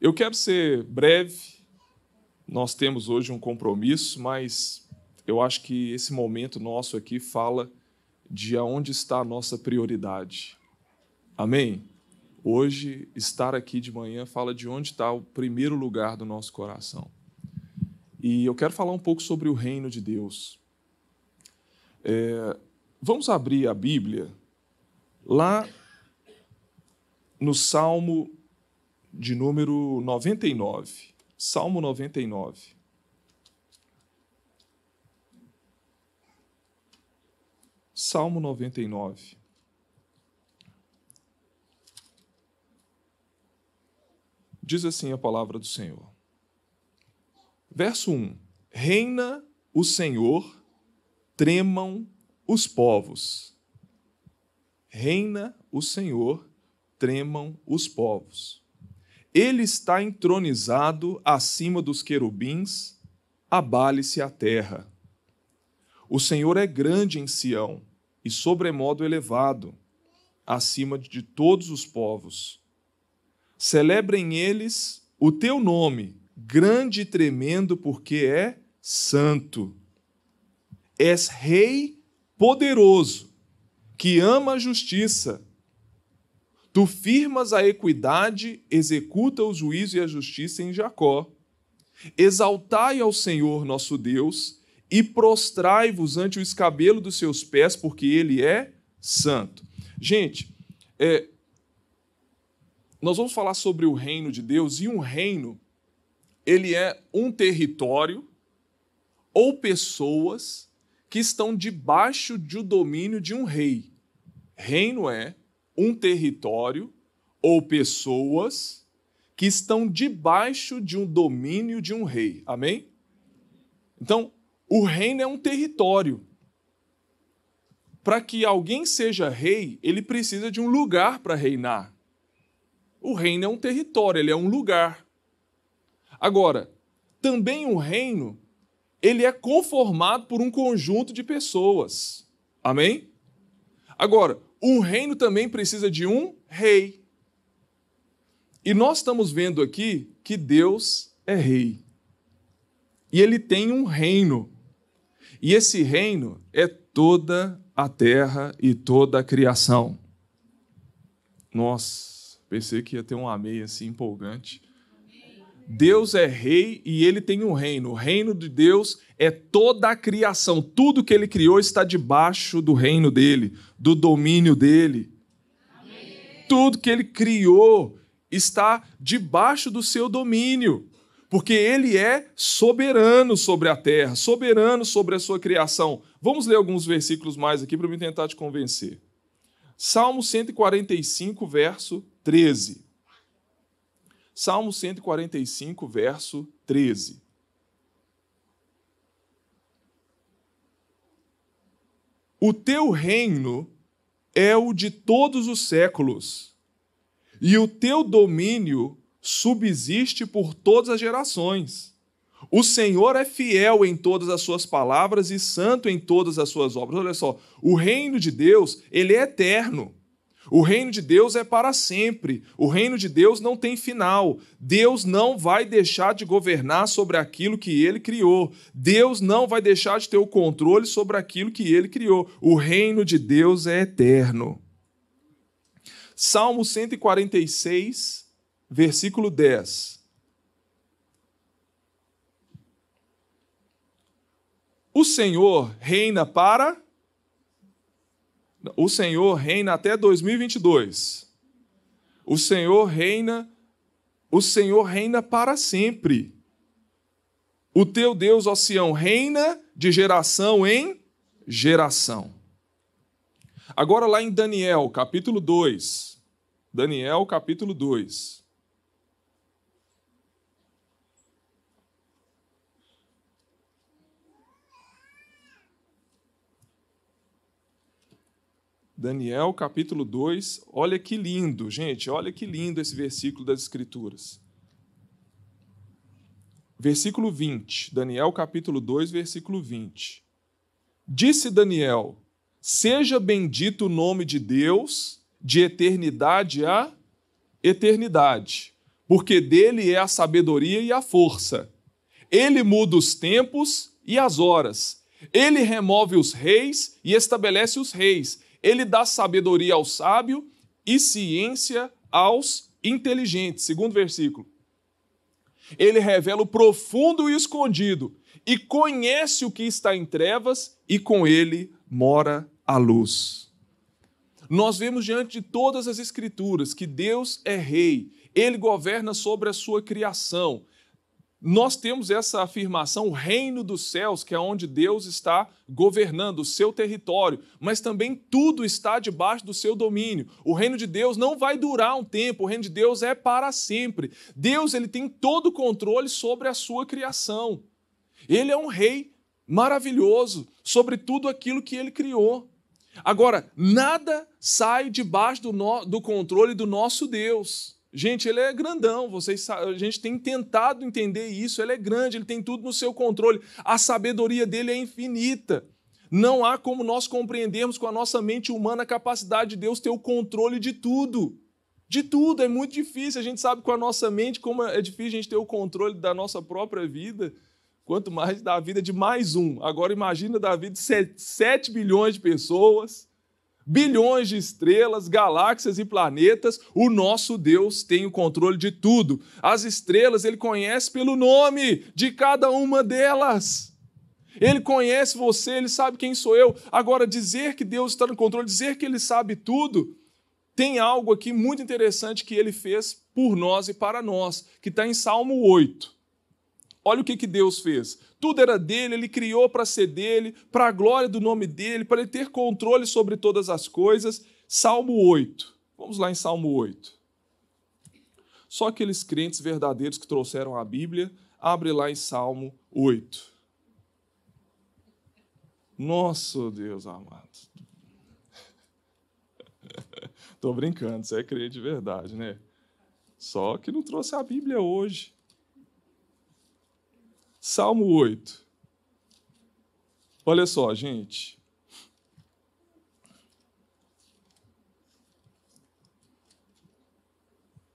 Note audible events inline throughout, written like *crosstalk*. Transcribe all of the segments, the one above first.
Eu quero ser breve. Nós temos hoje um compromisso, mas eu acho que esse momento nosso aqui fala de aonde está a nossa prioridade. Amém? Hoje, estar aqui de manhã fala de onde está o primeiro lugar do nosso coração. E eu quero falar um pouco sobre o reino de Deus. É, vamos abrir a Bíblia lá no Salmo de número 99. Salmo 99. Salmo 99. Diz assim a palavra do Senhor. Verso 1: Reina o Senhor, tremam os povos. Reina o Senhor, tremam os povos. Ele está entronizado acima dos querubins, abale-se a terra. O Senhor é grande em Sião e sobremodo elevado, acima de todos os povos. Celebrem eles o teu nome, grande e tremendo, porque é santo. És rei poderoso, que ama a justiça. Tu firmas a equidade, executa o juízo e a justiça em Jacó. Exaltai ao Senhor nosso Deus e prostrai-vos ante o escabelo dos seus pés, porque ele é santo. Gente, é, nós vamos falar sobre o reino de Deus e um reino, ele é um território ou pessoas que estão debaixo do domínio de um rei. Reino é um território ou pessoas que estão debaixo de um domínio de um rei. Amém? Então, o reino é um território. Para que alguém seja rei, ele precisa de um lugar para reinar. O reino é um território, ele é um lugar. Agora, também o reino, ele é conformado por um conjunto de pessoas. Amém? Agora, um reino também precisa de um rei. E nós estamos vendo aqui que Deus é rei. E ele tem um reino. E esse reino é toda a terra e toda a criação. Nossa. Pensei que ia ter um amém assim empolgante. Deus é rei e ele tem um reino. O reino de Deus é toda a criação. Tudo que ele criou está debaixo do reino dele, do domínio dele. Tudo que ele criou está debaixo do seu domínio, porque ele é soberano sobre a terra, soberano sobre a sua criação. Vamos ler alguns versículos mais aqui para me tentar te convencer. Salmo 145, verso 13. Salmo 145, verso 13. O teu reino é o de todos os séculos, e o teu domínio subsiste por todas as gerações. O Senhor é fiel em todas as suas palavras e santo em todas as suas obras. Olha só, o reino de Deus, ele é eterno. O reino de Deus é para sempre. O reino de Deus não tem final. Deus não vai deixar de governar sobre aquilo que ele criou. Deus não vai deixar de ter o controle sobre aquilo que ele criou. O reino de Deus é eterno. Salmo 146, versículo 10. O Senhor reina para o Senhor reina até 2022. O Senhor reina, o Senhor reina para sempre. O teu Deus, ó Sião, reina de geração em geração. Agora lá em Daniel, capítulo 2. Daniel, capítulo 2. Daniel capítulo 2, olha que lindo, gente, olha que lindo esse versículo das Escrituras. Versículo 20, Daniel capítulo 2, versículo 20. Disse Daniel: Seja bendito o nome de Deus de eternidade a eternidade, porque dele é a sabedoria e a força. Ele muda os tempos e as horas. Ele remove os reis e estabelece os reis. Ele dá sabedoria ao sábio e ciência aos inteligentes. Segundo versículo. Ele revela o profundo e escondido, e conhece o que está em trevas, e com ele mora a luz. Nós vemos diante de todas as Escrituras que Deus é rei, ele governa sobre a sua criação. Nós temos essa afirmação, o reino dos céus, que é onde Deus está governando o seu território, mas também tudo está debaixo do seu domínio. O reino de Deus não vai durar um tempo, o reino de Deus é para sempre. Deus ele tem todo o controle sobre a sua criação. Ele é um rei maravilhoso sobre tudo aquilo que ele criou. Agora, nada sai debaixo do, no, do controle do nosso Deus. Gente, ele é grandão, vocês, a gente tem tentado entender isso, ele é grande, ele tem tudo no seu controle. A sabedoria dele é infinita. Não há como nós compreendermos com a nossa mente humana a capacidade de Deus ter o controle de tudo. De tudo, é muito difícil. A gente sabe com a nossa mente como é difícil a gente ter o controle da nossa própria vida, quanto mais da vida de mais um. Agora imagina da vida de 7 bilhões de pessoas bilhões de estrelas, galáxias e planetas, o nosso Deus tem o controle de tudo. As estrelas ele conhece pelo nome de cada uma delas. Ele conhece você, ele sabe quem sou eu. Agora, dizer que Deus está no controle, dizer que ele sabe tudo, tem algo aqui muito interessante que ele fez por nós e para nós, que está em Salmo 8. Olha o que, que Deus fez. Tudo era dele, ele criou para ser dele, para a glória do nome dele, para ele ter controle sobre todas as coisas. Salmo 8. Vamos lá em Salmo 8. Só aqueles crentes verdadeiros que trouxeram a Bíblia, abre lá em Salmo 8. Nosso Deus amado. *laughs* Estou brincando, você é crente de verdade, né? Só que não trouxe a Bíblia hoje. Salmo 8. Olha só, gente.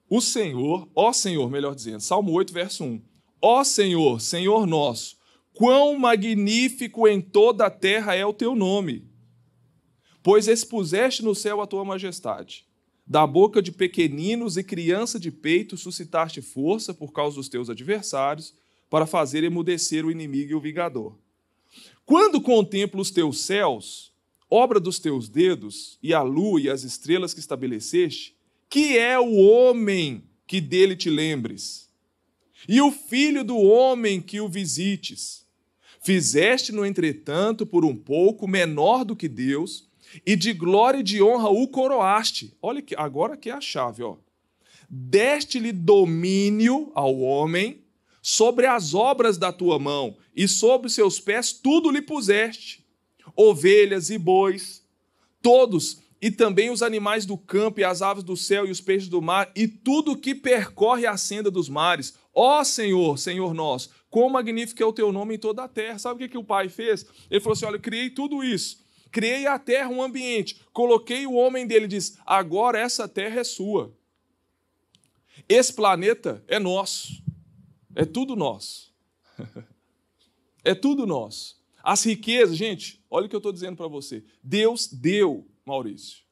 O Senhor, ó Senhor, melhor dizendo, Salmo 8, verso 1. Ó Senhor, Senhor nosso, quão magnífico em toda a terra é o teu nome, pois expuseste no céu a tua majestade. Da boca de pequeninos e criança de peito suscitaste força por causa dos teus adversários para fazer emudecer o inimigo e o vingador. Quando contemplo os teus céus, obra dos teus dedos, e a lua e as estrelas que estabeleceste, que é o homem que dele te lembres, e o filho do homem que o visites. Fizeste, no entretanto, por um pouco menor do que Deus, e de glória e de honra o coroaste. Olha que agora que é a chave, ó. Deste-lhe domínio ao homem sobre as obras da tua mão, e sobre seus pés tudo lhe puseste: ovelhas e bois, todos, e também os animais do campo, e as aves do céu, e os peixes do mar, e tudo que percorre a senda dos mares. Ó Senhor, Senhor nosso, quão magnífico é o teu nome em toda a terra. Sabe o que, que o pai fez? Ele falou assim: olha, eu criei tudo isso. Criei a terra, um ambiente, coloquei o homem dele e disse: agora essa terra é sua. Esse planeta é nosso. É tudo nosso. é tudo nosso. As riquezas, gente, olha o que eu estou dizendo para você. Deus deu, Maurício,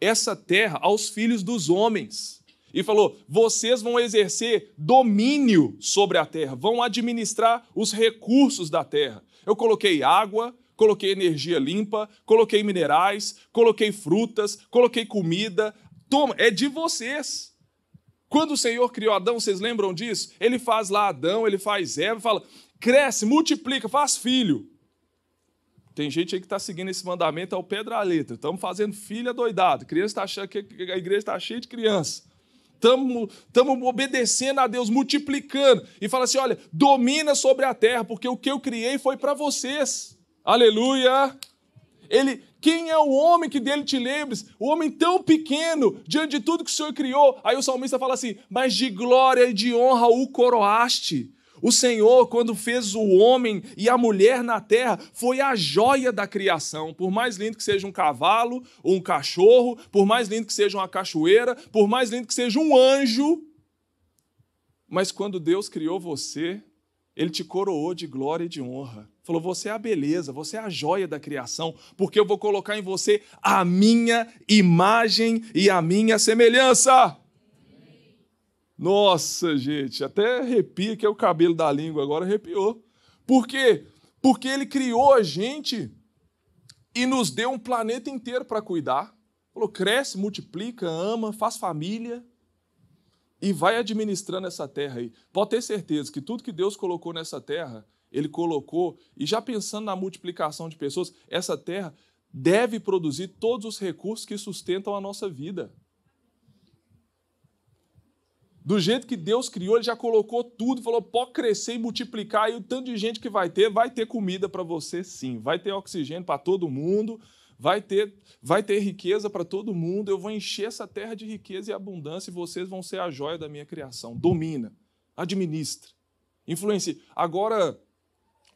essa terra aos filhos dos homens. E falou: vocês vão exercer domínio sobre a terra, vão administrar os recursos da terra. Eu coloquei água, coloquei energia limpa, coloquei minerais, coloquei frutas, coloquei comida. Toma, é de vocês. Quando o Senhor criou Adão, vocês lembram disso? Ele faz lá Adão, ele faz Eva, fala: cresce, multiplica, faz filho. Tem gente aí que está seguindo esse mandamento ao pé da letra. Estamos fazendo filho doidado. Criança tá a igreja está cheia de criança. Estamos obedecendo a Deus, multiplicando. E fala assim: olha, domina sobre a terra, porque o que eu criei foi para vocês. Aleluia! Ele, quem é o homem que dele te lembres? O homem tão pequeno, diante de tudo que o Senhor criou. Aí o salmista fala assim: Mas de glória e de honra o coroaste. O Senhor, quando fez o homem e a mulher na terra, foi a joia da criação. Por mais lindo que seja um cavalo ou um cachorro, por mais lindo que seja uma cachoeira, por mais lindo que seja um anjo, Mas quando Deus criou você, ele te coroou de glória e de honra. Falou: você é a beleza, você é a joia da criação, porque eu vou colocar em você a minha imagem e a minha semelhança. Nossa, gente, até arrepia que é o cabelo da língua agora arrepiou. Por quê? Porque ele criou a gente e nos deu um planeta inteiro para cuidar. Falou: cresce, multiplica, ama, faz família e vai administrando essa terra aí. Pode ter certeza que tudo que Deus colocou nessa terra, Ele colocou, e já pensando na multiplicação de pessoas, essa terra deve produzir todos os recursos que sustentam a nossa vida. Do jeito que Deus criou, Ele já colocou tudo, falou: pode crescer e multiplicar, e o tanto de gente que vai ter, vai ter comida para você sim, vai ter oxigênio para todo mundo, vai ter, vai ter riqueza para todo mundo, eu vou encher essa terra de riqueza e abundância e vocês vão ser a joia da minha criação. Domina, administra, influencia. Agora,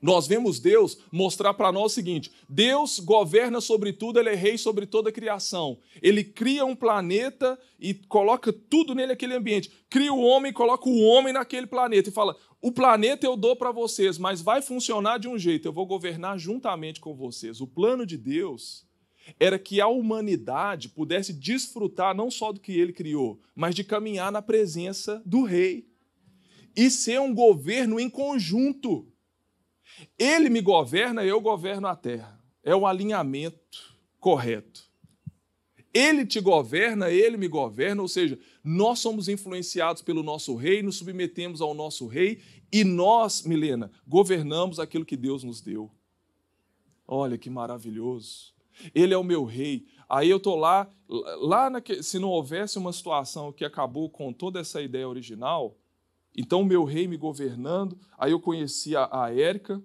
nós vemos Deus mostrar para nós o seguinte: Deus governa sobre tudo, ele é rei sobre toda a criação. Ele cria um planeta e coloca tudo nele aquele ambiente. Cria o homem e coloca o homem naquele planeta e fala: "O planeta eu dou para vocês, mas vai funcionar de um jeito, eu vou governar juntamente com vocês". O plano de Deus era que a humanidade pudesse desfrutar não só do que ele criou, mas de caminhar na presença do rei e ser um governo em conjunto. Ele me governa, eu governo a terra. É o alinhamento correto. Ele te governa, ele me governa, ou seja, nós somos influenciados pelo nosso rei, nos submetemos ao nosso rei e nós, Milena, governamos aquilo que Deus nos deu. Olha que maravilhoso. Ele é o meu rei. Aí eu estou lá, lá naque, se não houvesse uma situação que acabou com toda essa ideia original, então o meu rei me governando, aí eu conheci a, a Érica,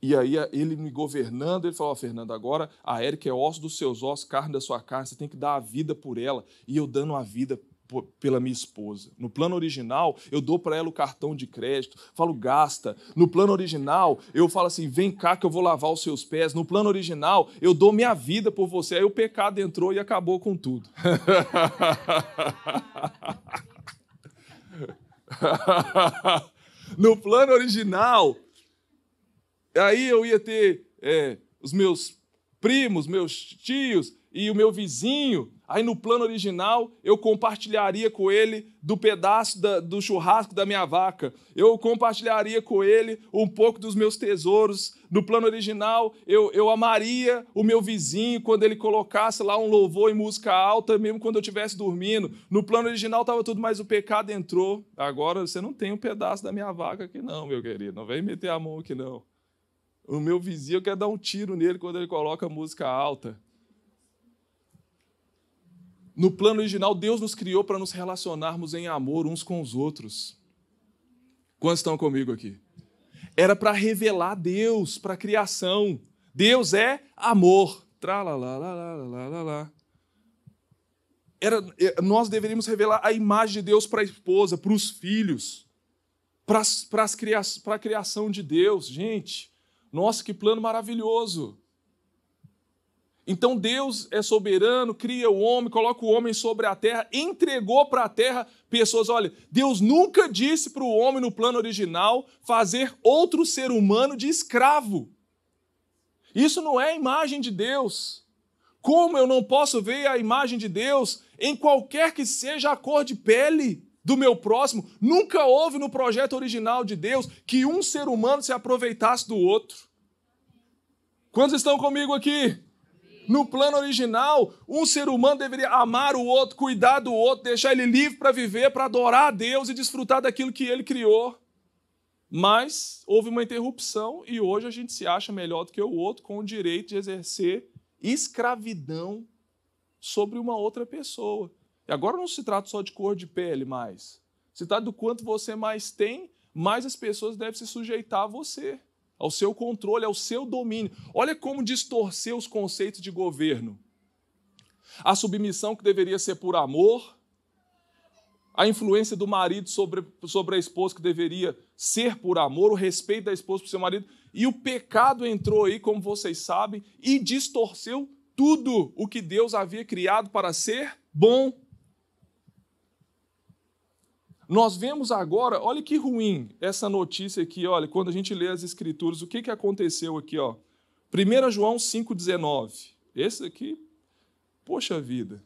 e aí ele me governando, ele falou, oh, Fernando, agora a Érica é osso dos seus ossos, carne da sua carne, você tem que dar a vida por ela. E eu dando a vida pela minha esposa. No plano original, eu dou para ela o cartão de crédito, falo, gasta. No plano original, eu falo assim: vem cá que eu vou lavar os seus pés. No plano original, eu dou minha vida por você. Aí o pecado entrou e acabou com tudo. *laughs* *laughs* no plano original, aí eu ia ter é, os meus primos, meus tios e o meu vizinho Aí no plano original eu compartilharia com ele do pedaço da, do churrasco da minha vaca. Eu compartilharia com ele um pouco dos meus tesouros. No plano original eu, eu amaria o meu vizinho quando ele colocasse lá um louvor em música alta, mesmo quando eu estivesse dormindo. No plano original estava tudo, mas o pecado entrou. Agora você não tem um pedaço da minha vaca aqui, não, meu querido. Não vem meter a mão aqui, não. O meu vizinho, eu quero dar um tiro nele quando ele coloca música alta. No plano original, Deus nos criou para nos relacionarmos em amor uns com os outros. Quantos estão comigo aqui? Era para revelar Deus para a criação. Deus é amor. Era, é, nós deveríamos revelar a imagem de Deus para a esposa, para os filhos, para, para a criação de Deus. Gente, nossa, que plano maravilhoso! Então Deus é soberano, cria o homem, coloca o homem sobre a terra, entregou para a terra pessoas. Olha, Deus nunca disse para o homem no plano original fazer outro ser humano de escravo. Isso não é a imagem de Deus. Como eu não posso ver a imagem de Deus em qualquer que seja a cor de pele do meu próximo? Nunca houve no projeto original de Deus que um ser humano se aproveitasse do outro. Quantos estão comigo aqui? No plano original, um ser humano deveria amar o outro, cuidar do outro, deixar ele livre para viver, para adorar a Deus e desfrutar daquilo que ele criou. Mas houve uma interrupção e hoje a gente se acha melhor do que o outro com o direito de exercer escravidão sobre uma outra pessoa. E agora não se trata só de cor de pele mais. Se trata do quanto você mais tem, mais as pessoas devem se sujeitar a você ao seu controle, ao seu domínio. Olha como distorcer os conceitos de governo. A submissão que deveria ser por amor, a influência do marido sobre, sobre a esposa que deveria ser por amor, o respeito da esposa por seu marido, e o pecado entrou aí, como vocês sabem, e distorceu tudo o que Deus havia criado para ser bom. Nós vemos agora, olha que ruim essa notícia aqui, olha, quando a gente lê as escrituras, o que, que aconteceu aqui, ó. 1 João 5,19. Esse aqui, poxa vida.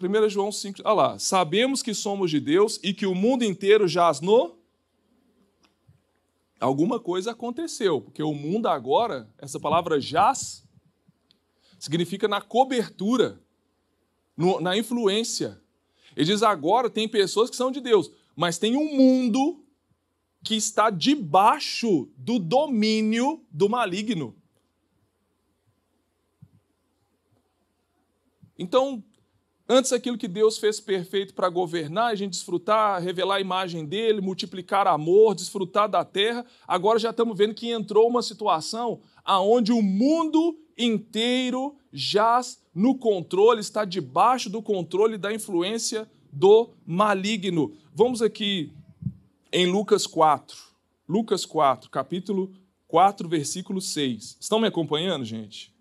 1 João 5, olha lá. Sabemos que somos de Deus e que o mundo inteiro jaz no. Alguma coisa aconteceu, porque o mundo agora, essa palavra jaz, significa na cobertura, no, na influência. Ele diz agora tem pessoas que são de Deus, mas tem um mundo que está debaixo do domínio do maligno. Então, antes aquilo que Deus fez perfeito para governar, a gente desfrutar, revelar a imagem dele, multiplicar amor, desfrutar da terra, agora já estamos vendo que entrou uma situação aonde o mundo inteiro jaz no controle, está debaixo do controle da influência do maligno. Vamos aqui em Lucas 4. Lucas 4, capítulo 4, versículo 6. Estão me acompanhando, gente?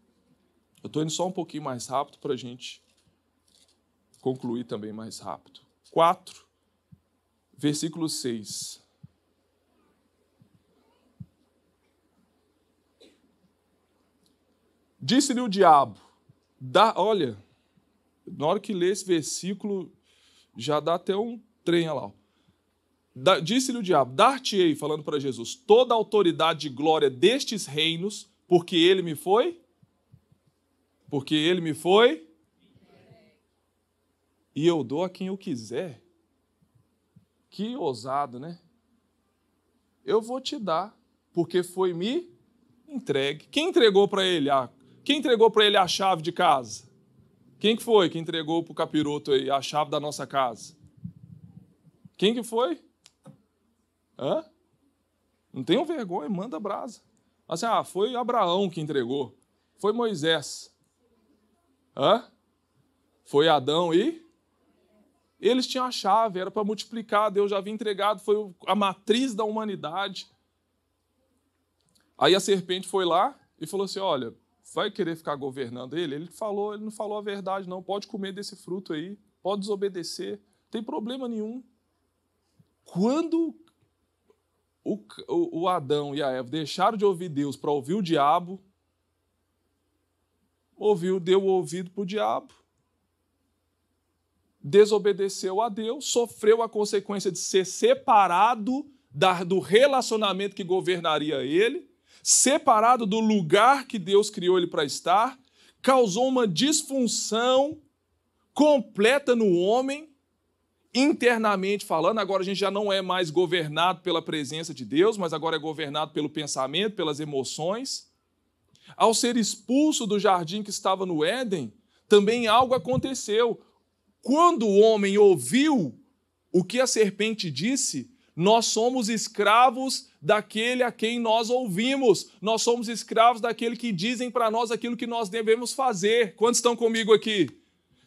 Eu estou indo só um pouquinho mais rápido para a gente concluir também mais rápido. 4, versículo 6. Disse-lhe o diabo, dá, olha, na hora que lê esse versículo, já dá até um trem lá. Disse-lhe o diabo, dar-te-ei, falando para Jesus, toda a autoridade e glória destes reinos, porque ele me foi porque ele me foi e eu dou a quem eu quiser. Que ousado, né? Eu vou te dar, porque foi me entregue. Quem entregou para ele? A, quem entregou para ele a chave de casa? Quem que foi que entregou para o capiroto aí a chave da nossa casa? Quem que foi? Hã? Não tenham vergonha, manda brasa. Assim, ah, foi Abraão que entregou. Foi Moisés. Hã? Foi Adão e? Eles tinham a chave, era para multiplicar, Deus já havia entregado, foi a matriz da humanidade. Aí a serpente foi lá e falou assim: Olha, vai querer ficar governando ele? Ele falou, ele não falou a verdade, não. Pode comer desse fruto aí, pode desobedecer, tem problema nenhum. Quando o, o, o Adão e a Eva deixaram de ouvir Deus para ouvir o diabo, ouviu, deu o ouvido para o diabo, desobedeceu a Deus, sofreu a consequência de ser separado da, do relacionamento que governaria ele, separado do lugar que Deus criou ele para estar, causou uma disfunção completa no homem, internamente falando. Agora a gente já não é mais governado pela presença de Deus, mas agora é governado pelo pensamento, pelas emoções. Ao ser expulso do jardim que estava no Éden, também algo aconteceu. Quando o homem ouviu o que a serpente disse, nós somos escravos daquele a quem nós ouvimos. Nós somos escravos daquele que dizem para nós aquilo que nós devemos fazer. Quantos estão comigo aqui?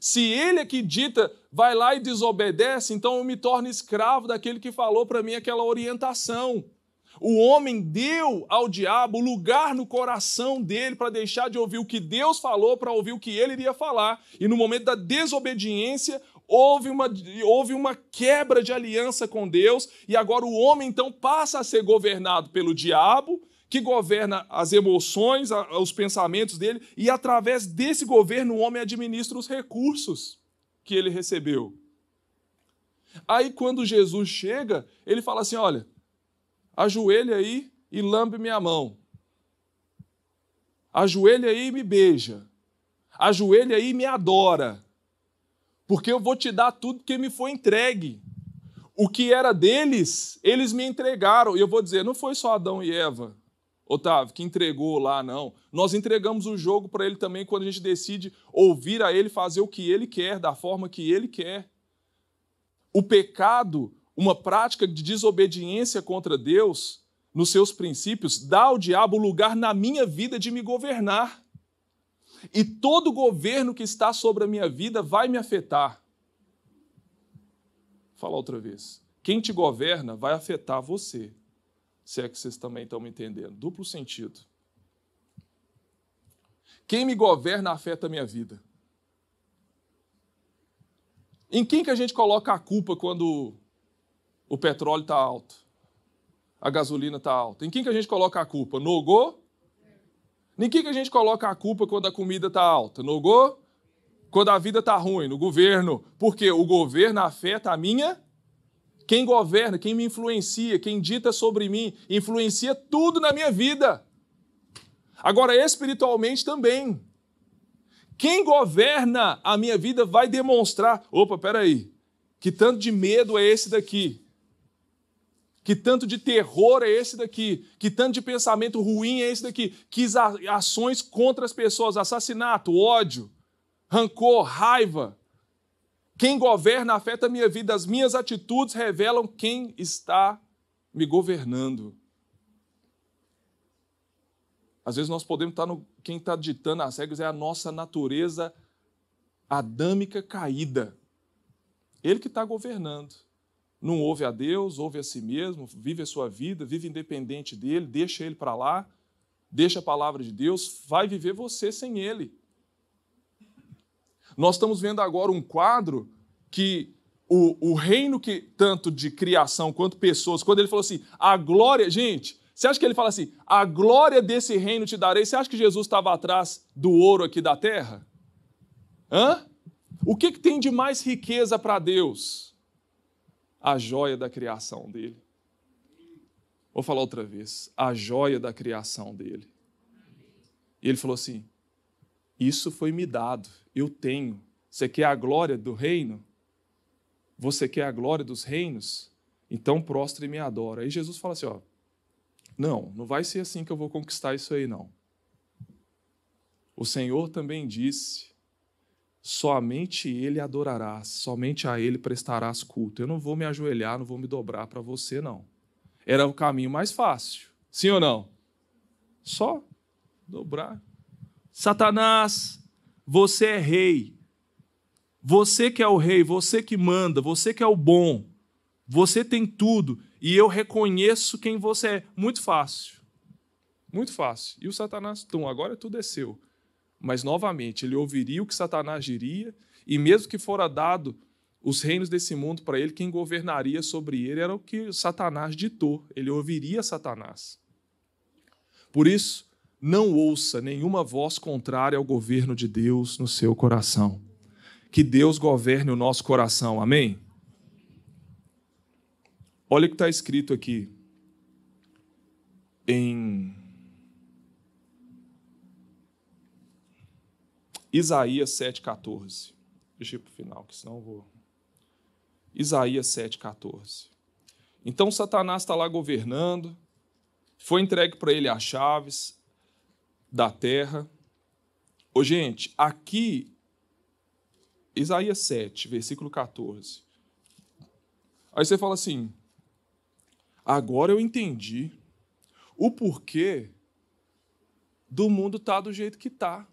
Se ele é que dita, vai lá e desobedece, então eu me torno escravo daquele que falou para mim aquela orientação. O homem deu ao diabo lugar no coração dele para deixar de ouvir o que Deus falou para ouvir o que ele iria falar. E no momento da desobediência, houve uma, houve uma quebra de aliança com Deus, e agora o homem então passa a ser governado pelo diabo, que governa as emoções, os pensamentos dele, e através desse governo o homem administra os recursos que ele recebeu. Aí quando Jesus chega, ele fala assim: olha, ajoelha aí e lambe minha mão. Ajoelha aí e me beija. Ajoelha aí e me adora. Porque eu vou te dar tudo que me foi entregue. O que era deles, eles me entregaram. E eu vou dizer, não foi só Adão e Eva, Otávio, que entregou lá, não. Nós entregamos o jogo para ele também quando a gente decide ouvir a ele fazer o que ele quer, da forma que ele quer. O pecado uma prática de desobediência contra Deus, nos seus princípios, dá ao diabo lugar na minha vida de me governar. E todo governo que está sobre a minha vida vai me afetar. Vou falar outra vez. Quem te governa vai afetar você. Se é que vocês também estão me entendendo. Duplo sentido. Quem me governa afeta a minha vida. Em quem que a gente coloca a culpa quando o petróleo está alto? A gasolina está alta. Em quem que a gente coloca a culpa? No go? Em quem que a gente coloca a culpa quando a comida está alta? No go? Quando a vida está ruim? No governo. Porque o governo afeta a minha quem governa, quem me influencia, quem dita sobre mim, influencia tudo na minha vida. Agora, espiritualmente também. Quem governa a minha vida vai demonstrar. Opa, peraí. Que tanto de medo é esse daqui? Que tanto de terror é esse daqui? Que tanto de pensamento ruim é esse daqui? Que ações contra as pessoas, assassinato, ódio, rancor, raiva, quem governa afeta a minha vida, as minhas atitudes revelam quem está me governando. Às vezes nós podemos estar no. Quem está ditando as regras é a nossa natureza adâmica caída. Ele que está governando. Não ouve a Deus, ouve a si mesmo, vive a sua vida, vive independente dele, deixa ele para lá, deixa a palavra de Deus, vai viver você sem ele. Nós estamos vendo agora um quadro que o, o reino que, tanto de criação quanto pessoas, quando ele falou assim, a glória, gente, você acha que ele fala assim, a glória desse reino te darei? Você acha que Jesus estava atrás do ouro aqui da terra? Hã? O que, que tem de mais riqueza para Deus? A joia da criação dele. Vou falar outra vez. A joia da criação dele. E ele falou assim: Isso foi me dado eu tenho. Você quer a glória do reino? Você quer a glória dos reinos? Então prostre e me adora. Aí Jesus fala assim: ó, não, não vai ser assim que eu vou conquistar isso aí, não. O Senhor também disse: somente Ele adorarás, somente a Ele prestarás culto. Eu não vou me ajoelhar, não vou me dobrar para você, não. Era o caminho mais fácil. Sim ou não? Só dobrar. Satanás, você é rei. Você que é o rei, você que manda, você que é o bom. Você tem tudo e eu reconheço quem você é. Muito fácil. Muito fácil. E o Satanás, então, agora tudo é seu. Mas, novamente, ele ouviria o que Satanás diria, e mesmo que fora dado os reinos desse mundo para ele, quem governaria sobre ele era o que Satanás ditou. Ele ouviria Satanás. Por isso, não ouça nenhuma voz contrária ao governo de Deus no seu coração. Que Deus governe o nosso coração, amém? Olha o que está escrito aqui em Isaías 7,14. Deixa eu ir para o final, que senão eu vou. Isaías 7,14. Então Satanás está lá governando, foi entregue para ele as chaves, da terra. Ô, gente, aqui, Isaías 7, versículo 14. Aí você fala assim: agora eu entendi o porquê do mundo estar tá do jeito que está.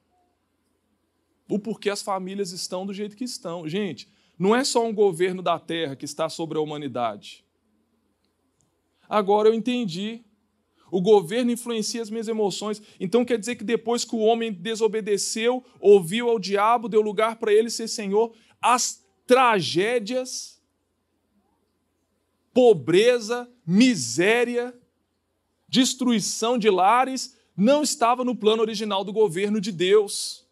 O porquê as famílias estão do jeito que estão. Gente, não é só um governo da terra que está sobre a humanidade. Agora eu entendi o governo influencia as minhas emoções. Então quer dizer que depois que o homem desobedeceu, ouviu ao diabo, deu lugar para ele ser senhor, as tragédias, pobreza, miséria, destruição de lares não estava no plano original do governo de Deus.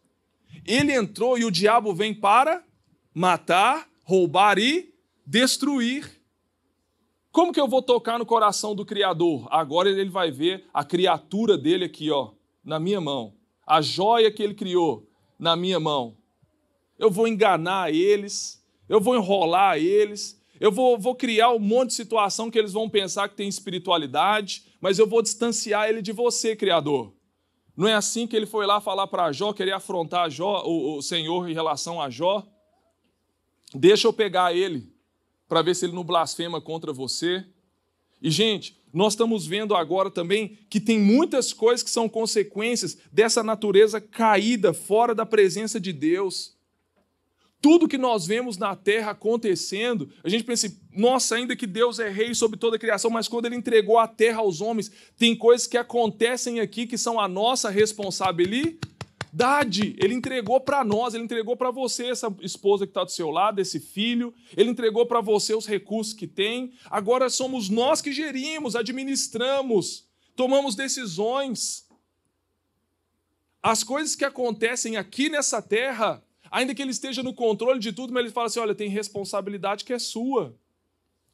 Ele entrou e o diabo vem para matar, roubar e destruir. Como que eu vou tocar no coração do Criador? Agora ele vai ver a criatura dele aqui, ó, na minha mão. A joia que ele criou na minha mão. Eu vou enganar eles, eu vou enrolar eles, eu vou, vou criar um monte de situação que eles vão pensar que tem espiritualidade, mas eu vou distanciar ele de você, Criador. Não é assim que ele foi lá falar para Jó, querer afrontar Jó, o, o Senhor em relação a Jó? Deixa eu pegar ele para ver se ele não blasfema contra você. E, gente, nós estamos vendo agora também que tem muitas coisas que são consequências dessa natureza caída, fora da presença de Deus. Tudo que nós vemos na terra acontecendo, a gente pensa, nossa, ainda que Deus é rei sobre toda a criação, mas quando ele entregou a terra aos homens, tem coisas que acontecem aqui que são a nossa responsabilidade ele entregou para nós, ele entregou para você essa esposa que está do seu lado, esse filho, ele entregou para você os recursos que tem. Agora somos nós que gerimos, administramos, tomamos decisões. As coisas que acontecem aqui nessa terra, ainda que ele esteja no controle de tudo, mas ele fala assim: olha, tem responsabilidade que é sua,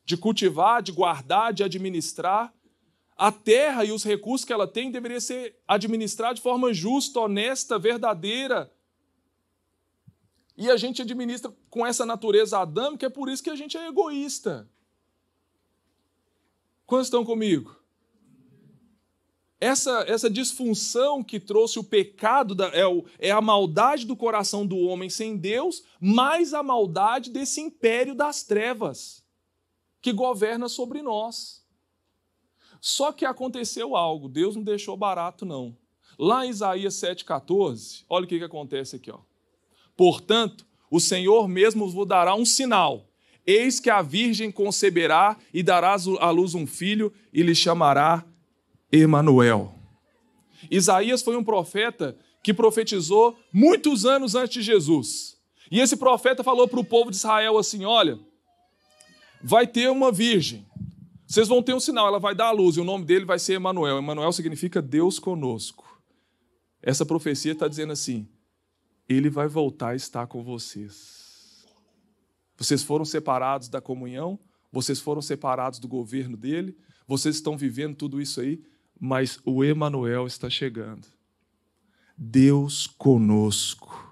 de cultivar, de guardar, de administrar. A terra e os recursos que ela tem deveria ser administrados de forma justa, honesta, verdadeira. E a gente administra com essa natureza adâmica, é por isso que a gente é egoísta. Quantos estão comigo? Essa, essa disfunção que trouxe o pecado, da, é, o, é a maldade do coração do homem sem Deus, mais a maldade desse império das trevas que governa sobre nós. Só que aconteceu algo, Deus não deixou barato, não. Lá em Isaías 7,14, olha o que, que acontece aqui. Ó. Portanto, o Senhor mesmo vos dará um sinal. Eis que a virgem conceberá e dará à luz um filho e lhe chamará Emanuel. Isaías foi um profeta que profetizou muitos anos antes de Jesus. E esse profeta falou para o povo de Israel assim: olha, vai ter uma virgem, vocês vão ter um sinal, ela vai dar a luz, e o nome dele vai ser Emanuel. Emanuel significa Deus conosco. Essa profecia está dizendo assim: ele vai voltar a estar com vocês. Vocês foram separados da comunhão, vocês foram separados do governo dele, vocês estão vivendo tudo isso aí, mas o Emanuel está chegando. Deus conosco.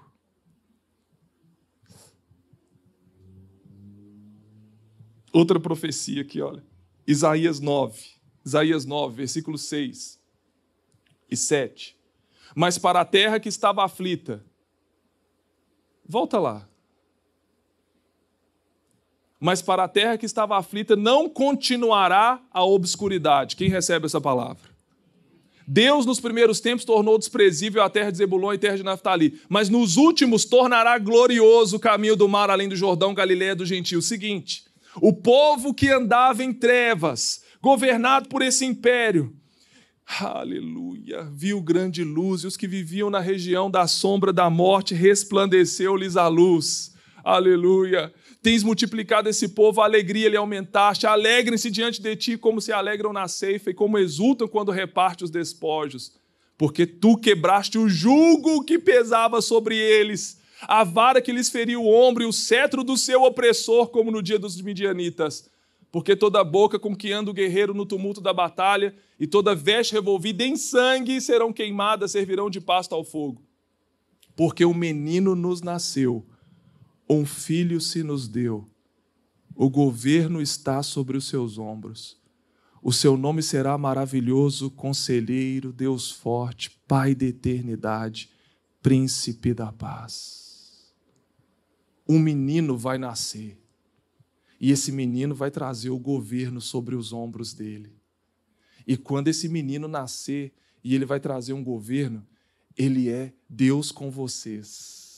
Outra profecia aqui, olha. Isaías 9, Isaías 9, versículos 6 e 7. Mas para a terra que estava aflita, volta lá. Mas para a terra que estava aflita não continuará a obscuridade. Quem recebe essa palavra? Deus, nos primeiros tempos, tornou desprezível a terra de Zebulon e terra de Naftali, mas nos últimos tornará glorioso o caminho do mar além do Jordão, Galiléia do Gentio. Seguinte, o povo que andava em trevas, governado por esse império, aleluia, viu grande luz, e os que viviam na região da sombra da morte, resplandeceu-lhes a luz. Aleluia. Tens multiplicado esse povo, a alegria lhe aumentaste. Alegrem-se diante de ti, como se alegram na ceifa e como exultam quando reparte os despojos. Porque tu quebraste o jugo que pesava sobre eles a vara que lhes feriu o ombro e o cetro do seu opressor, como no dia dos midianitas. Porque toda boca com que anda o guerreiro no tumulto da batalha, e toda veste revolvida em sangue serão queimadas, servirão de pasto ao fogo. Porque um menino nos nasceu, um filho se nos deu, o governo está sobre os seus ombros. O seu nome será maravilhoso, conselheiro, Deus forte, Pai da eternidade, príncipe da paz um menino vai nascer. E esse menino vai trazer o governo sobre os ombros dele. E quando esse menino nascer e ele vai trazer um governo, ele é Deus com vocês.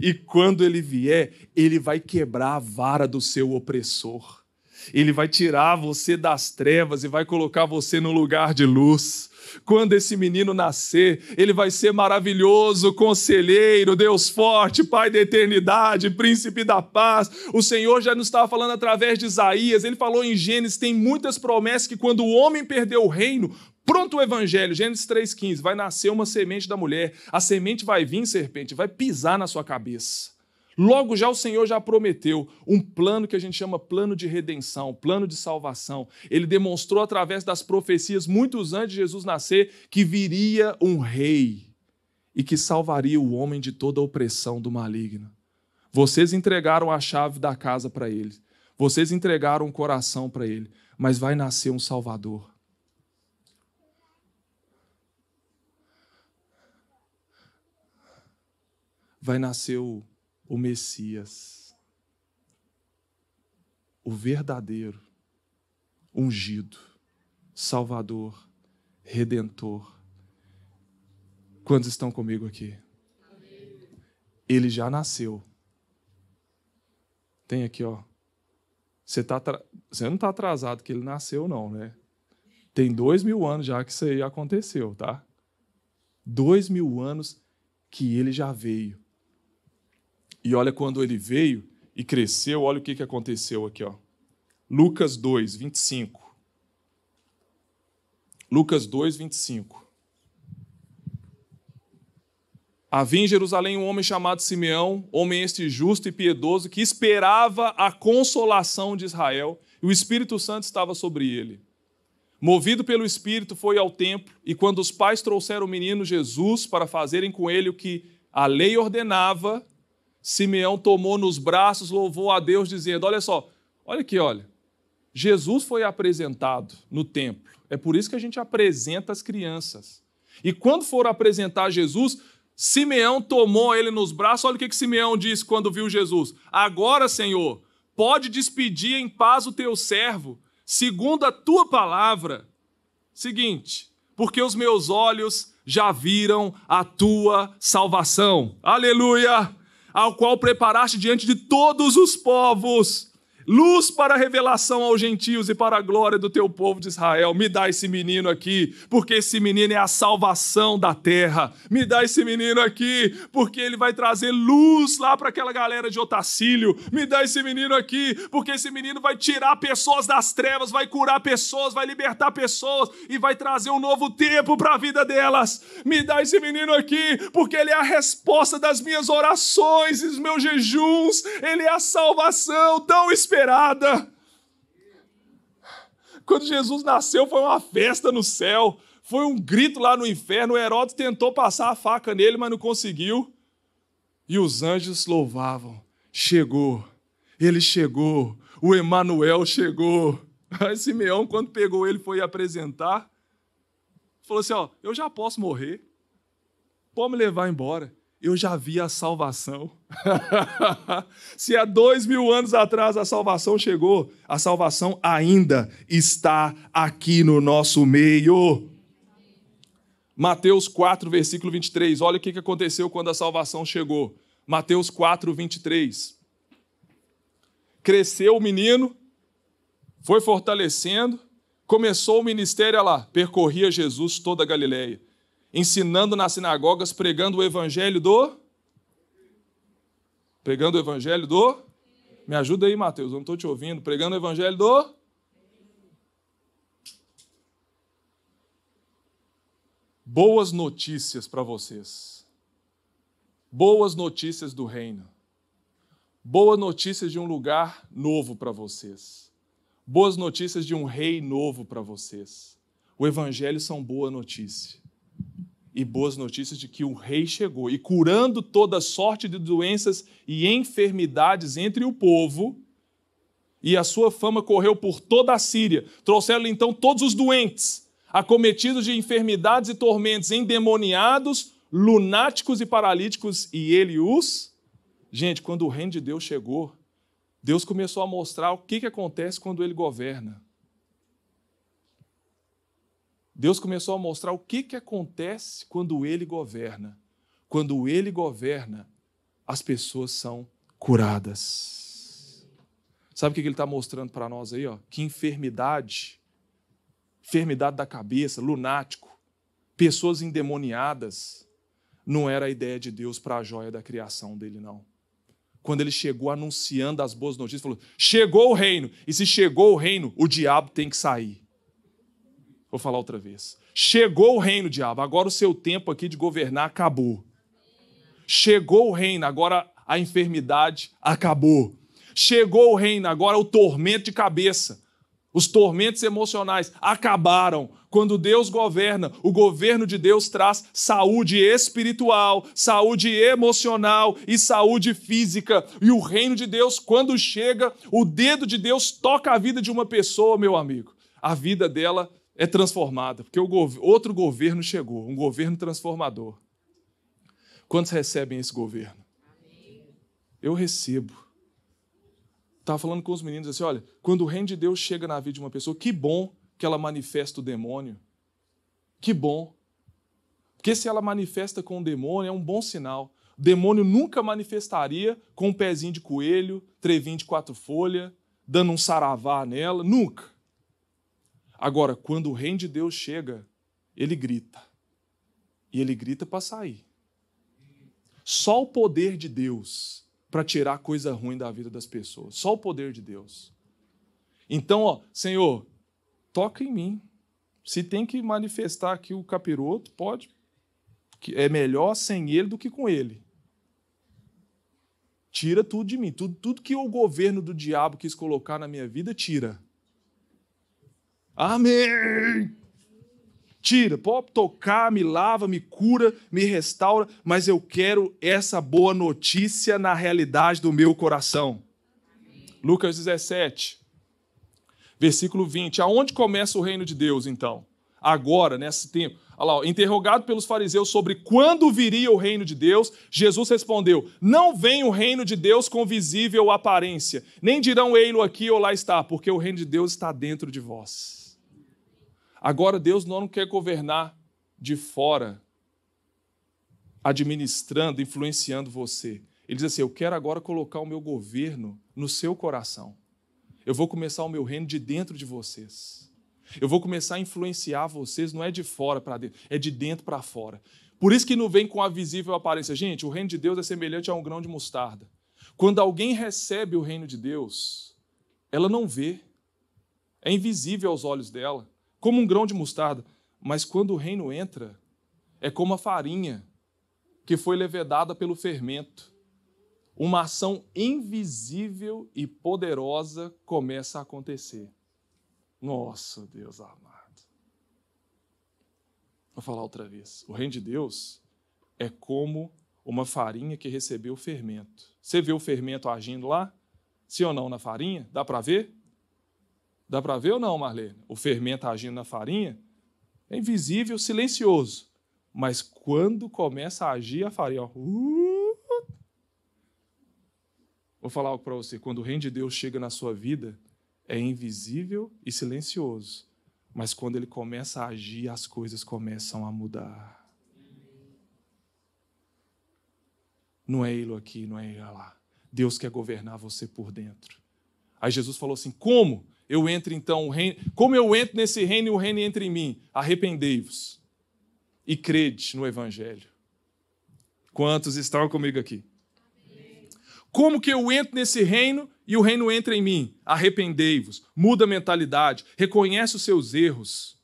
E quando ele vier, ele vai quebrar a vara do seu opressor. Ele vai tirar você das trevas e vai colocar você no lugar de luz. Quando esse menino nascer, ele vai ser maravilhoso, conselheiro, Deus forte, Pai da eternidade, príncipe da paz. O Senhor já nos estava falando através de Isaías, ele falou em Gênesis, tem muitas promessas que quando o homem perdeu o reino, Pronto o evangelho, Gênesis 3,15, vai nascer uma semente da mulher, a semente vai vir, serpente, vai pisar na sua cabeça. Logo já o Senhor já prometeu um plano que a gente chama plano de redenção, plano de salvação. Ele demonstrou através das profecias, muitos antes de Jesus nascer, que viria um rei e que salvaria o homem de toda a opressão do maligno. Vocês entregaram a chave da casa para ele, vocês entregaram o coração para ele, mas vai nascer um Salvador. Vai nascer o o Messias, o verdadeiro, ungido, Salvador, Redentor. Quantos estão comigo aqui? Ele já nasceu. Tem aqui, ó. Você, tá Você não está atrasado que ele nasceu, não, né? Tem dois mil anos já que isso aí aconteceu, tá? Dois mil anos que ele já veio. E olha quando ele veio e cresceu, olha o que, que aconteceu aqui. Ó. Lucas 2, 25. Lucas 2, 25. Havia em Jerusalém um homem chamado Simeão, homem este justo e piedoso, que esperava a consolação de Israel, e o Espírito Santo estava sobre ele. Movido pelo Espírito, foi ao templo, e quando os pais trouxeram o menino Jesus para fazerem com ele o que a lei ordenava, Simeão tomou nos braços, louvou a Deus, dizendo: Olha só, olha aqui, olha. Jesus foi apresentado no templo. É por isso que a gente apresenta as crianças. E quando for apresentar Jesus, Simeão tomou ele nos braços. Olha o que, que Simeão disse quando viu Jesus: Agora, Senhor, pode despedir em paz o teu servo, segundo a tua palavra. Seguinte, porque os meus olhos já viram a tua salvação. Aleluia! Ao qual preparaste diante de todos os povos luz para a revelação aos gentios e para a glória do teu povo de Israel. Me dá esse menino aqui, porque esse menino é a salvação da terra. Me dá esse menino aqui, porque ele vai trazer luz lá para aquela galera de Otacílio. Me dá esse menino aqui, porque esse menino vai tirar pessoas das trevas, vai curar pessoas, vai libertar pessoas e vai trazer um novo tempo para a vida delas. Me dá esse menino aqui, porque ele é a resposta das minhas orações e dos meus jejuns. Ele é a salvação tão esperada esperada. Quando Jesus nasceu, foi uma festa no céu, foi um grito lá no inferno. O Herodes tentou passar a faca nele, mas não conseguiu. E os anjos louvavam. Chegou, ele chegou, o Emanuel chegou. *laughs* Aí Simeão, quando pegou ele, foi apresentar, falou assim: Ó, eu já posso morrer, pode me levar embora eu já vi a salvação. *laughs* Se há dois mil anos atrás a salvação chegou, a salvação ainda está aqui no nosso meio. Mateus 4, versículo 23. Olha o que aconteceu quando a salvação chegou. Mateus 4, 23. Cresceu o menino, foi fortalecendo, começou o ministério, olha lá, percorria Jesus toda a Galileia ensinando nas sinagogas, pregando o evangelho do. Pregando o evangelho do. Me ajuda aí, Mateus, eu não estou te ouvindo. Pregando o evangelho do. Boas notícias para vocês. Boas notícias do reino. Boas notícias de um lugar novo para vocês. Boas notícias de um rei novo para vocês. O evangelho são boa notícia e boas notícias de que o rei chegou e curando toda sorte de doenças e enfermidades entre o povo. E a sua fama correu por toda a Síria. Trouxeram então todos os doentes, acometidos de enfermidades e tormentos, endemoniados, lunáticos e paralíticos, e ele os. Gente, quando o reino de Deus chegou, Deus começou a mostrar o que, que acontece quando ele governa. Deus começou a mostrar o que, que acontece quando Ele governa. Quando Ele governa, as pessoas são curadas. Sabe o que Ele está mostrando para nós aí? Ó? Que enfermidade, enfermidade da cabeça, lunático, pessoas endemoniadas, não era a ideia de Deus para a joia da criação dele, não. Quando ele chegou anunciando as boas notícias, falou: chegou o reino, e se chegou o reino, o diabo tem que sair. Vou falar outra vez. Chegou o reino, diabo. Agora o seu tempo aqui de governar acabou. Chegou o reino, agora a enfermidade acabou. Chegou o reino, agora o tormento de cabeça. Os tormentos emocionais acabaram. Quando Deus governa, o governo de Deus traz saúde espiritual, saúde emocional e saúde física. E o reino de Deus, quando chega, o dedo de Deus toca a vida de uma pessoa, meu amigo. A vida dela é transformada, porque o gov outro governo chegou, um governo transformador. Quantos recebem esse governo? Eu recebo. Estava falando com os meninos assim: olha, quando o reino de Deus chega na vida de uma pessoa, que bom que ela manifesta o demônio. Que bom. Porque se ela manifesta com o demônio, é um bom sinal. O demônio nunca manifestaria com um pezinho de coelho, trevinho de quatro folhas, dando um saravá nela. Nunca. Agora, quando o reino de Deus chega, ele grita. e ele grita para sair. Só o poder de Deus para tirar coisa ruim da vida das pessoas. Só o poder de Deus. Então, ó, Senhor, toca em mim. Se tem que manifestar aqui o capiroto, pode. É melhor sem ele do que com ele. Tira tudo de mim. Tudo, tudo que o governo do diabo quis colocar na minha vida, tira. Amém! Tira, pode tocar, me lava, me cura, me restaura, mas eu quero essa boa notícia na realidade do meu coração. Lucas 17, versículo 20. Aonde começa o reino de Deus, então? Agora, nesse tempo. Olha lá, interrogado pelos fariseus sobre quando viria o reino de Deus, Jesus respondeu: Não vem o reino de Deus com visível aparência, nem dirão ei-lo aqui ou lá está, porque o reino de Deus está dentro de vós. Agora, Deus não quer governar de fora, administrando, influenciando você. Ele diz assim: Eu quero agora colocar o meu governo no seu coração. Eu vou começar o meu reino de dentro de vocês. Eu vou começar a influenciar vocês, não é de fora para dentro, é de dentro para fora. Por isso que não vem com a visível aparência. Gente, o reino de Deus é semelhante a um grão de mostarda. Quando alguém recebe o reino de Deus, ela não vê. É invisível aos olhos dela como um grão de mostarda. Mas quando o reino entra, é como a farinha que foi levedada pelo fermento. Uma ação invisível e poderosa começa a acontecer. Nossa, Deus amado. Vou falar outra vez. O reino de Deus é como uma farinha que recebeu fermento. Você vê o fermento agindo lá? Sim ou não na farinha? Dá para ver? Dá para ver ou não, Marlene? O fermento agindo na farinha é invisível, silencioso. Mas quando começa a agir a farinha, ó, uh, vou falar algo para você. Quando o reino de Deus chega na sua vida, é invisível e silencioso. Mas quando ele começa a agir, as coisas começam a mudar. Não é ele aqui, não é ele lá. Deus quer governar você por dentro. Aí Jesus falou assim: como? Eu entro então, reino, como eu entro nesse reino e o reino entra em mim? Arrependei-vos e crede no Evangelho. Quantos estão comigo aqui? Como que eu entro nesse reino e o reino entra em mim? Arrependei-vos, muda a mentalidade, reconhece os seus erros,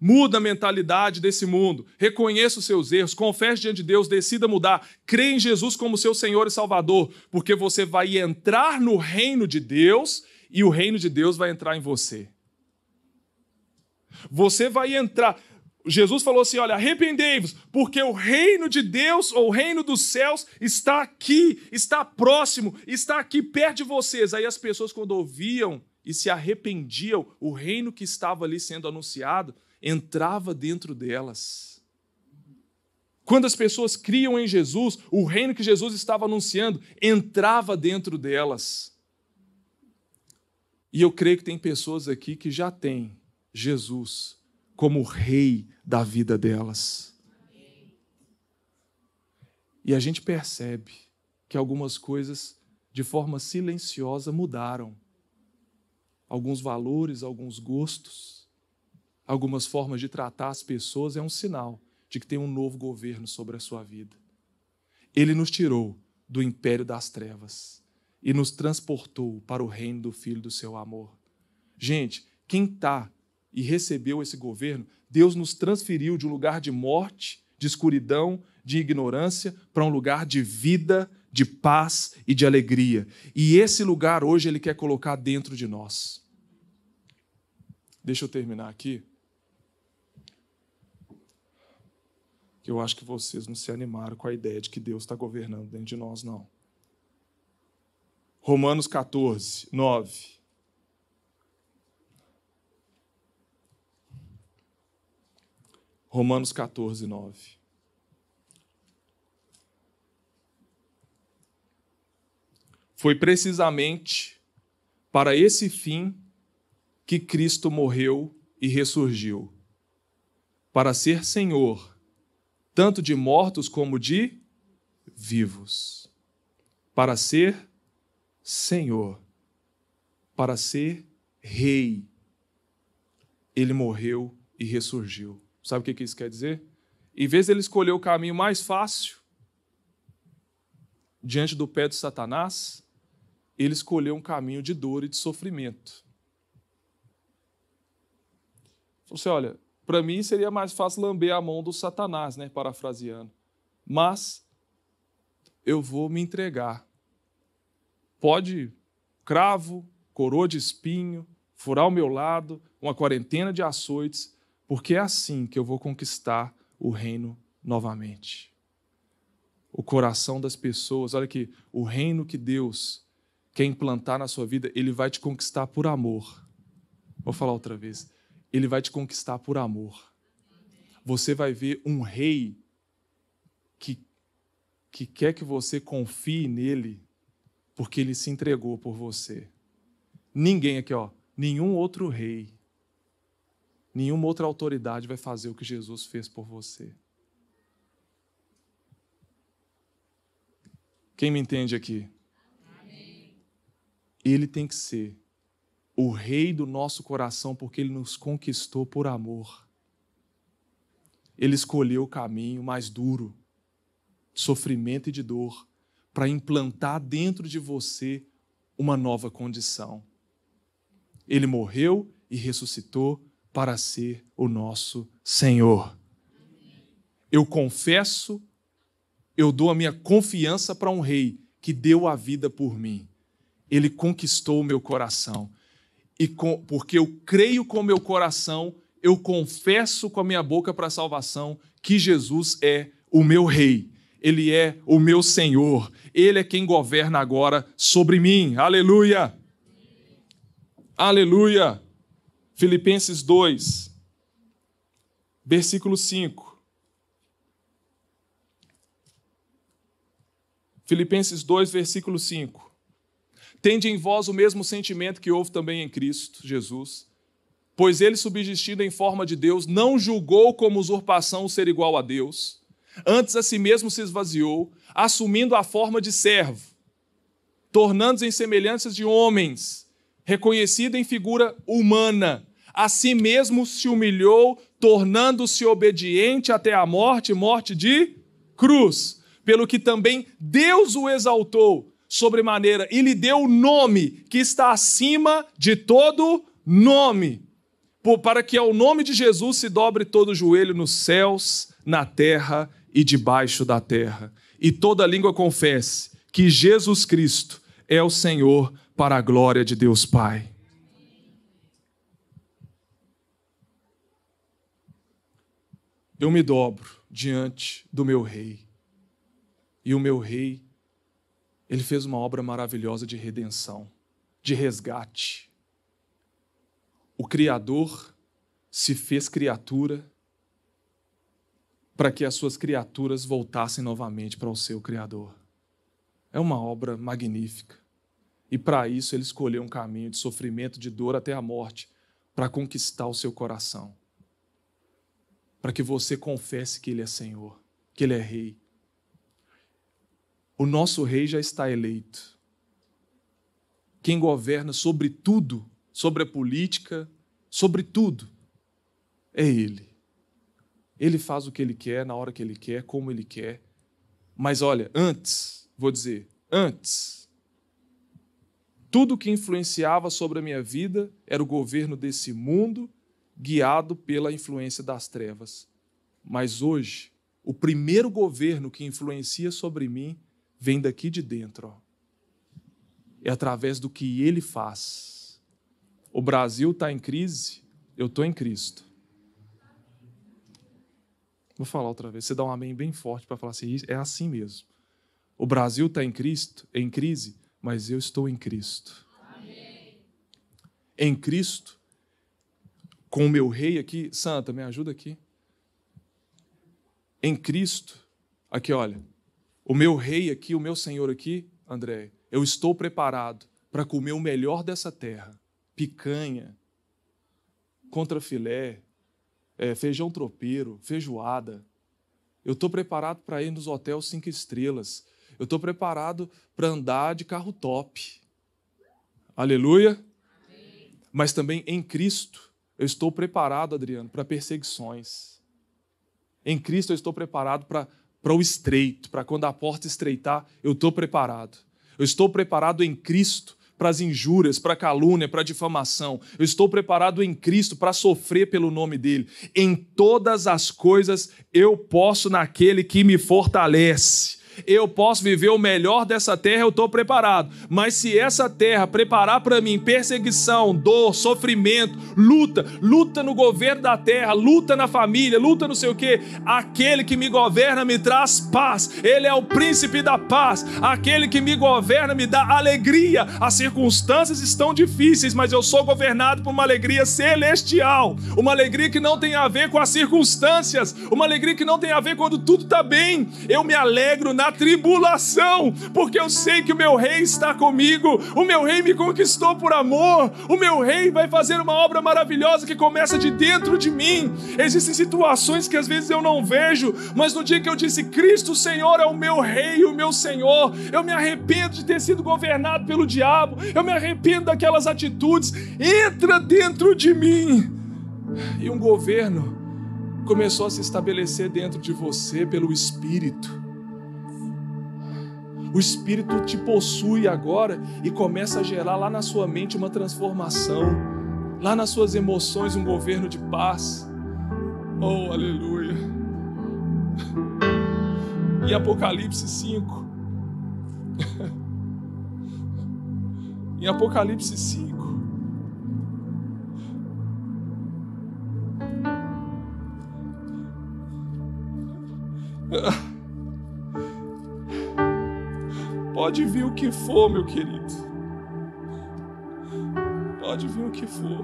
muda a mentalidade desse mundo, reconheça os seus erros, confesse diante de Deus, decida mudar, crê em Jesus como seu Senhor e Salvador, porque você vai entrar no reino de Deus e o reino de Deus vai entrar em você. Você vai entrar. Jesus falou assim: olha, arrependei-vos, porque o reino de Deus, ou o reino dos céus, está aqui, está próximo, está aqui perto de vocês. Aí as pessoas, quando ouviam e se arrependiam, o reino que estava ali sendo anunciado entrava dentro delas. Quando as pessoas criam em Jesus, o reino que Jesus estava anunciando entrava dentro delas. E eu creio que tem pessoas aqui que já têm Jesus como rei da vida delas. E a gente percebe que algumas coisas, de forma silenciosa, mudaram. Alguns valores, alguns gostos, algumas formas de tratar as pessoas é um sinal de que tem um novo governo sobre a sua vida. Ele nos tirou do império das trevas e nos transportou para o reino do Filho do seu amor. Gente, quem está e recebeu esse governo, Deus nos transferiu de um lugar de morte, de escuridão, de ignorância, para um lugar de vida, de paz e de alegria. E esse lugar hoje Ele quer colocar dentro de nós. Deixa eu terminar aqui. Eu acho que vocês não se animaram com a ideia de que Deus está governando dentro de nós, não. Romanos 14, 9. Romanos 14, 9. Foi precisamente para esse fim que Cristo morreu e ressurgiu para ser Senhor, tanto de mortos como de vivos, para ser Senhor, para ser rei. Ele morreu e ressurgiu. Sabe o que isso quer dizer? em vez de ele escolher o caminho mais fácil, diante do pé de Satanás, ele escolheu um caminho de dor e de sofrimento. Você assim, olha, para mim seria mais fácil lamber a mão do Satanás, né, parafraseando. Mas eu vou me entregar. Pode cravo, coroa de espinho, furar o meu lado, uma quarentena de açoites, porque é assim que eu vou conquistar o reino novamente. O coração das pessoas, olha aqui, o reino que Deus quer implantar na sua vida, ele vai te conquistar por amor. Vou falar outra vez. Ele vai te conquistar por amor. Você vai ver um rei que, que quer que você confie nele, porque ele se entregou por você. Ninguém aqui, ó, nenhum outro rei, nenhuma outra autoridade vai fazer o que Jesus fez por você. Quem me entende aqui? Amém. Ele tem que ser o rei do nosso coração porque ele nos conquistou por amor. Ele escolheu o caminho mais duro, de sofrimento e de dor, para implantar dentro de você uma nova condição. Ele morreu e ressuscitou para ser o nosso Senhor. Eu confesso, eu dou a minha confiança para um rei que deu a vida por mim. Ele conquistou o meu coração. E com, porque eu creio com o meu coração, eu confesso com a minha boca para a salvação que Jesus é o meu rei. Ele é o meu Senhor. Ele é quem governa agora sobre mim. Aleluia! Aleluia! Filipenses 2, versículo 5. Filipenses 2, versículo 5. Tende em vós o mesmo sentimento que houve também em Cristo Jesus, pois ele, subsistindo em forma de Deus, não julgou como usurpação o ser igual a Deus, antes a si mesmo se esvaziou, assumindo a forma de servo, tornando-se em semelhanças de homens reconhecido em figura humana, a si mesmo se humilhou, tornando-se obediente até a morte morte de cruz. Pelo que também Deus o exaltou sobremaneira e lhe deu o nome que está acima de todo nome, para que ao nome de Jesus se dobre todo o joelho nos céus, na terra e debaixo da terra, e toda língua confesse que Jesus Cristo é o Senhor para a glória de Deus Pai. Eu me dobro diante do meu rei. E o meu rei, ele fez uma obra maravilhosa de redenção, de resgate. O Criador se fez criatura para que as suas criaturas voltassem novamente para o seu Criador. É uma obra magnífica. E para isso ele escolheu um caminho de sofrimento, de dor até a morte, para conquistar o seu coração. Para que você confesse que ele é Senhor, que ele é Rei. O nosso Rei já está eleito. Quem governa sobre tudo, sobre a política, sobre tudo, é Ele. Ele faz o que Ele quer, na hora que Ele quer, como Ele quer. Mas olha, antes, vou dizer, antes tudo que influenciava sobre a minha vida era o governo desse mundo, guiado pela influência das trevas. Mas hoje, o primeiro governo que influencia sobre mim vem daqui de dentro. Ó. É através do que ele faz. O Brasil está em crise, eu estou em Cristo. Vou falar outra vez. Você dá um amém bem forte para falar assim, é assim mesmo. O Brasil está em Cristo, em crise, mas eu estou em Cristo. Amém. Em Cristo, com o meu rei aqui, Santa, me ajuda aqui. Em Cristo, aqui olha, o meu rei aqui, o meu Senhor aqui, André, eu estou preparado para comer o melhor dessa terra: picanha, contra filé, é, feijão tropeiro, feijoada. Eu estou preparado para ir nos hotéis cinco estrelas. Eu estou preparado para andar de carro top. Aleluia. Amém. Mas também em Cristo, eu estou preparado, Adriano, para perseguições. Em Cristo eu estou preparado para o estreito, para quando a porta estreitar, eu estou preparado. Eu estou preparado em Cristo para as injúrias, para a calúnia, para a difamação. Eu estou preparado em Cristo para sofrer pelo nome dele. Em todas as coisas eu posso naquele que me fortalece eu posso viver o melhor dessa terra, eu estou preparado. Mas se essa terra preparar para mim perseguição, dor, sofrimento, luta, luta no governo da terra, luta na família, luta não sei o que, aquele que me governa me traz paz. Ele é o príncipe da paz. Aquele que me governa me dá alegria. As circunstâncias estão difíceis, mas eu sou governado por uma alegria celestial, uma alegria que não tem a ver com as circunstâncias, uma alegria que não tem a ver quando tudo está bem. Eu me alegro na tribulação, porque eu sei que o meu rei está comigo, o meu rei me conquistou por amor, o meu rei vai fazer uma obra maravilhosa que começa de dentro de mim. Existem situações que às vezes eu não vejo, mas no dia que eu disse Cristo, Senhor é o meu rei, o meu Senhor, eu me arrependo de ter sido governado pelo diabo, eu me arrependo daquelas atitudes, entra dentro de mim. E um governo começou a se estabelecer dentro de você pelo Espírito. O Espírito te possui agora e começa a gerar lá na sua mente uma transformação, lá nas suas emoções um governo de paz. Oh, aleluia. *laughs* Em Apocalipse 5. em Apocalipse 5. Pode vir o que for, meu querido. Pode vir o que for.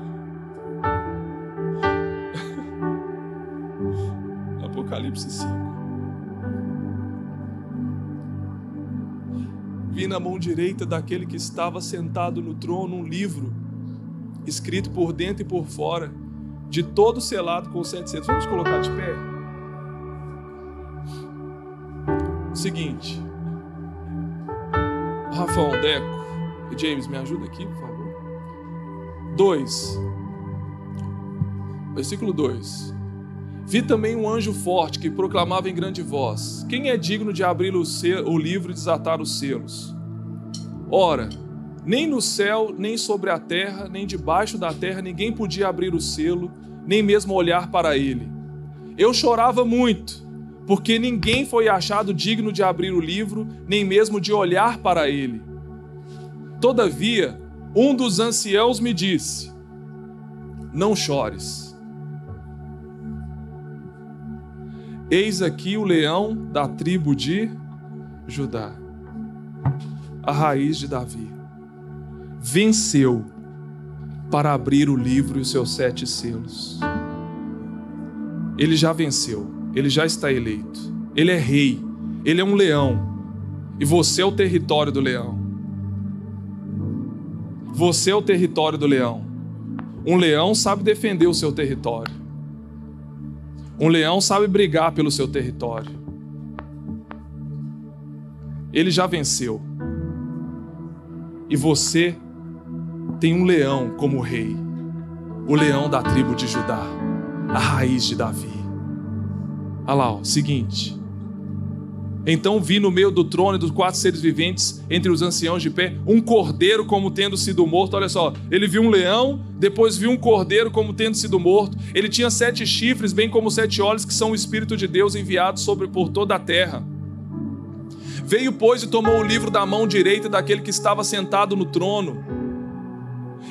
*laughs* Apocalipse 5. Vi na mão direita daquele que estava sentado no trono um livro, escrito por dentro e por fora, de todo selado com sete selos. Vamos colocar de pé? Seguinte. Rafão, Deco e James, me ajuda aqui, por favor. 2. Versículo 2. Vi também um anjo forte que proclamava em grande voz: Quem é digno de abrir o, o livro e desatar os selos? Ora, nem no céu, nem sobre a terra, nem debaixo da terra ninguém podia abrir o selo, nem mesmo olhar para ele. Eu chorava muito porque ninguém foi achado digno de abrir o livro, nem mesmo de olhar para ele. Todavia, um dos anciãos me disse: Não chores. Eis aqui o leão da tribo de Judá, a raiz de Davi. Venceu para abrir o livro e os seus sete selos. Ele já venceu ele já está eleito. Ele é rei, ele é um leão. E você é o território do leão. Você é o território do leão. Um leão sabe defender o seu território. Um leão sabe brigar pelo seu território. Ele já venceu. E você tem um leão como rei. O leão da tribo de Judá, a raiz de Davi. Olha lá, ó, seguinte. Então vi no meio do trono e dos quatro seres viventes, entre os anciãos de pé, um cordeiro como tendo sido morto. Olha só, ele viu um leão, depois viu um cordeiro como tendo sido morto. Ele tinha sete chifres, bem como sete olhos, que são o Espírito de Deus enviado sobre por toda a terra. Veio, pois, e tomou o livro da mão direita daquele que estava sentado no trono.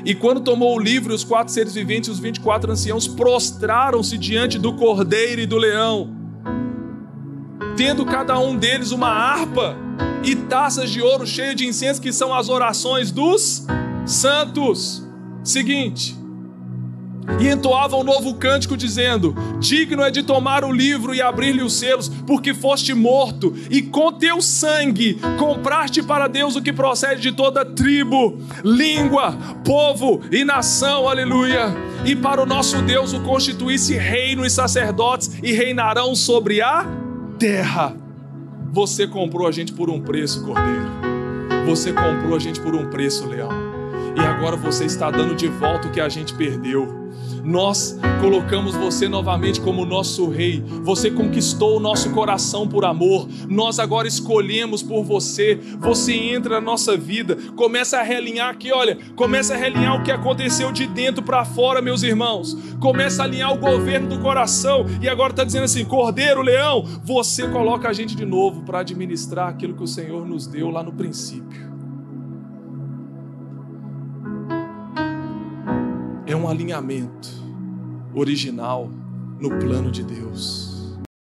E quando tomou o livro, os quatro seres viventes e os vinte e quatro anciãos prostraram-se diante do cordeiro e do leão tendo cada um deles uma harpa e taças de ouro cheio de incenso, que são as orações dos santos. Seguinte. E entoava um novo cântico, dizendo: Digno é de tomar o livro e abrir-lhe os selos, porque foste morto, e com teu sangue compraste para Deus o que procede de toda tribo, língua, povo e nação, aleluia. E para o nosso Deus o constituísse reino e sacerdotes, e reinarão sobre a terra. Você comprou a gente por um preço, Cordeiro. Você comprou a gente por um preço, Leão. E agora você está dando de volta o que a gente perdeu. Nós colocamos você novamente como nosso rei. Você conquistou o nosso coração por amor. Nós agora escolhemos por você. Você entra na nossa vida, começa a realinhar aqui, olha, começa a realinhar o que aconteceu de dentro para fora, meus irmãos. Começa a alinhar o governo do coração e agora está dizendo assim: Cordeiro, Leão, você coloca a gente de novo para administrar aquilo que o Senhor nos deu lá no princípio. É um alinhamento original no plano de Deus.